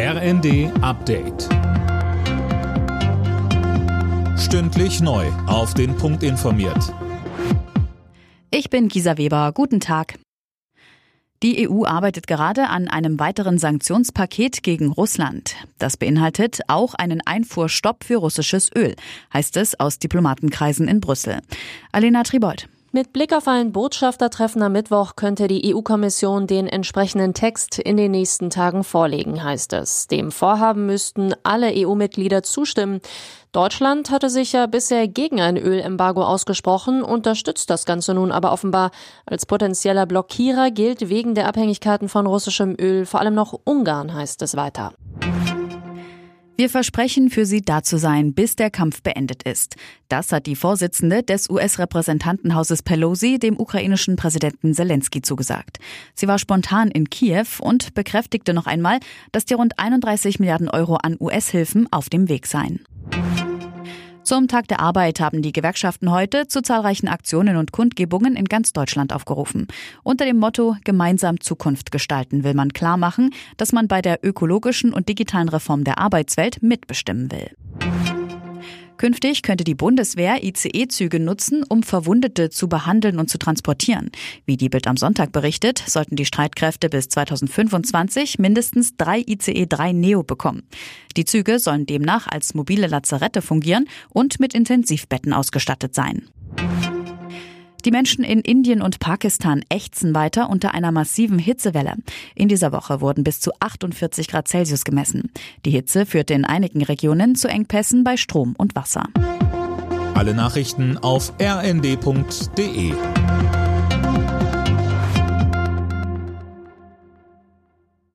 RND Update. Stündlich neu. Auf den Punkt informiert. Ich bin Gisa Weber. Guten Tag. Die EU arbeitet gerade an einem weiteren Sanktionspaket gegen Russland. Das beinhaltet auch einen Einfuhrstopp für russisches Öl, heißt es aus Diplomatenkreisen in Brüssel. Alena Tribold. Mit Blick auf ein Botschaftertreffen am Mittwoch könnte die EU-Kommission den entsprechenden Text in den nächsten Tagen vorlegen, heißt es. Dem Vorhaben müssten alle EU-Mitglieder zustimmen. Deutschland hatte sich ja bisher gegen ein Ölembargo ausgesprochen, unterstützt das Ganze nun aber offenbar. Als potenzieller Blockierer gilt wegen der Abhängigkeiten von russischem Öl vor allem noch Ungarn, heißt es weiter. Wir versprechen, für sie da zu sein, bis der Kampf beendet ist. Das hat die Vorsitzende des US-Repräsentantenhauses Pelosi dem ukrainischen Präsidenten Zelensky zugesagt. Sie war spontan in Kiew und bekräftigte noch einmal, dass die rund 31 Milliarden Euro an US-Hilfen auf dem Weg seien. Zum Tag der Arbeit haben die Gewerkschaften heute zu zahlreichen Aktionen und Kundgebungen in ganz Deutschland aufgerufen. Unter dem Motto Gemeinsam Zukunft gestalten will man klarmachen, dass man bei der ökologischen und digitalen Reform der Arbeitswelt mitbestimmen will. Künftig könnte die Bundeswehr ICE-Züge nutzen, um Verwundete zu behandeln und zu transportieren. Wie die Bild am Sonntag berichtet, sollten die Streitkräfte bis 2025 mindestens drei ICE 3 Neo bekommen. Die Züge sollen demnach als mobile Lazarette fungieren und mit Intensivbetten ausgestattet sein. Die Menschen in Indien und Pakistan ächzen weiter unter einer massiven Hitzewelle. In dieser Woche wurden bis zu 48 Grad Celsius gemessen. Die Hitze führte in einigen Regionen zu Engpässen bei Strom und Wasser. Alle Nachrichten auf rnd.de